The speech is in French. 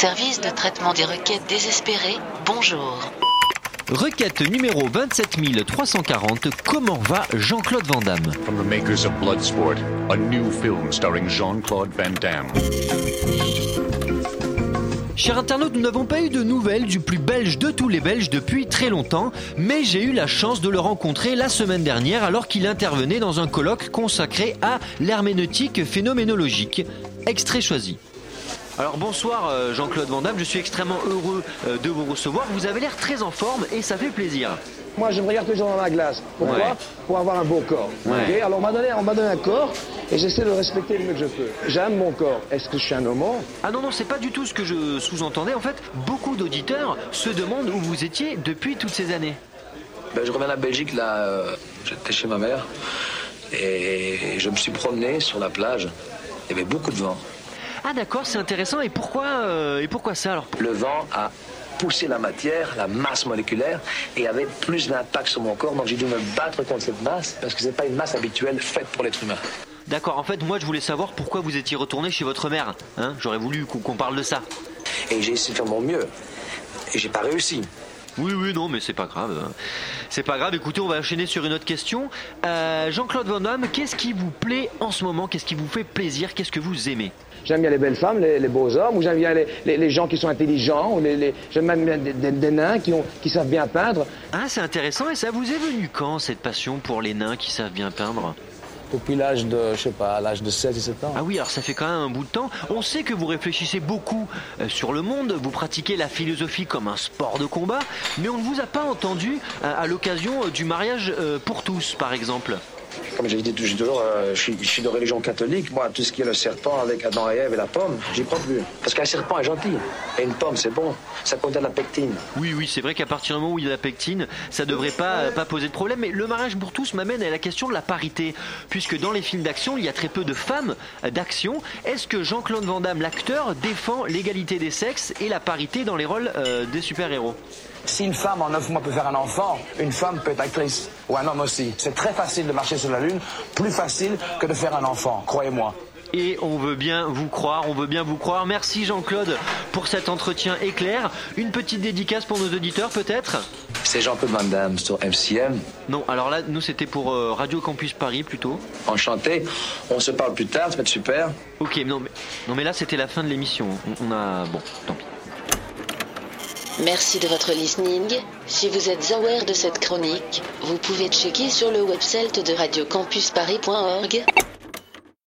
Service de traitement des requêtes désespérées, bonjour. Requête numéro 27340, comment va Jean-Claude Van Damme? From the makers of Bloodsport, a new film starring Jean-Claude Van Damme. Chers internautes, nous n'avons pas eu de nouvelles du plus belge de tous les Belges depuis très longtemps, mais j'ai eu la chance de le rencontrer la semaine dernière alors qu'il intervenait dans un colloque consacré à l'herméneutique phénoménologique. Extrait choisi. Alors bonsoir euh, Jean-Claude Van Damme, je suis extrêmement heureux euh, de vous recevoir. Vous avez l'air très en forme et ça fait plaisir. Moi, je me regarde toujours dans la glace. Pourquoi Ouais. Pour avoir un beau corps. Ouais. Alors, on m'a donné, un corps et j'essaie de le respecter le mieux que je peux. J'aime mon corps. Est-ce que je suis un homo Ah non, non, c'est pas du tout ce que je sous-entendais. En fait, beaucoup d'auditeurs se demandent où vous étiez depuis toutes ces années. Ben, je reviens de la Belgique, là, euh, j'étais chez ma mère, et je me suis promené sur la plage. Il y avait beaucoup de vent. Ah d'accord, c'est intéressant. Et pourquoi, euh, et pourquoi ça alors? Le vent a poussé la matière, la masse moléculaire, et avait plus d'impact sur mon corps, donc j'ai dû me battre contre cette masse, parce que c'est pas une masse habituelle faite pour l'être humain. D'accord, en fait, moi je voulais savoir pourquoi vous étiez retourné chez votre mère. Hein J'aurais voulu qu'on qu'on parle de ça. Et j'ai essayé de faire mon mieux, et j'ai pas réussi. Oui, oui, non, mais c'est pas grave. hein. C'est pas grave. Écoutez, on va enchaîner sur une autre question. Euh, Jean-Claude Van Damme, qu'est-ce qui vous plaît en ce moment? Qu'est-ce qui vous fait plaisir? Qu'est-ce que vous aimez? J'aime bien les belles femmes, les, les beaux hommes, ou j'aime bien les, les- les gens qui sont intelligents, ou les, les- j'aime même bien des, des- des nains qui, ont, qui savent bien peindre. Ah, c'est intéressant. Et ça vous est venu quand cette passion pour les nains qui savent bien peindre? Depuis l'âge de, je sais pas, l'âge de 16 et 17 ans. Ah oui, alors ça fait quand même un bout de temps. On sait que vous réfléchissez beaucoup euh, sur le monde, vous pratiquez la philosophie comme un sport de combat, mais on ne vous a pas entendu euh, à l'occasion euh, du mariage pour tous, par exemple. Comme j'ai dit toujours, euh, je, suis, je suis de religion catholique. Moi, tout ce qui est le serpent avec Adam et Ève et la pomme, j'y crois plus. Parce qu'un serpent est gentil. Et une pomme, c'est bon. Ça contient de la pectine. Oui, oui, c'est vrai qu'à partir du moment où il y a la pectine, ça devrait pas, euh, pas poser de problème. Mais le mariage pour tous m'amène à la question de la parité. Puisque dans les films d'action, il y a très peu de femmes euh, d'action. Est-ce que Jean-Claude Van Damme, l'acteur, défend l'égalité des sexes et la parité dans les rôles euh, des super-héros? Si une femme en 9 mois peut faire un enfant, une femme peut être actrice. Ou un homme aussi. C'est très facile de marcher sur la Lune, plus facile que de faire un enfant, croyez-moi. Et on veut bien vous croire, on veut bien vous croire. Merci Jean-Claude pour cet entretien éclair. Une petite dédicace pour nos auditeurs peut-être C'est Jean-Claude Van Damme sur MCM. Non, alors là, nous c'était pour euh, Radio Campus Paris plutôt. Enchanté. On se parle plus tard, ça va être super. Ok, non mais, non, mais là c'était la fin de l'émission. On, on a... Bon, tant pis. Merci de votre listening. Si vous êtes aware de cette chronique, vous pouvez checker sur le website de radiocampusparis.org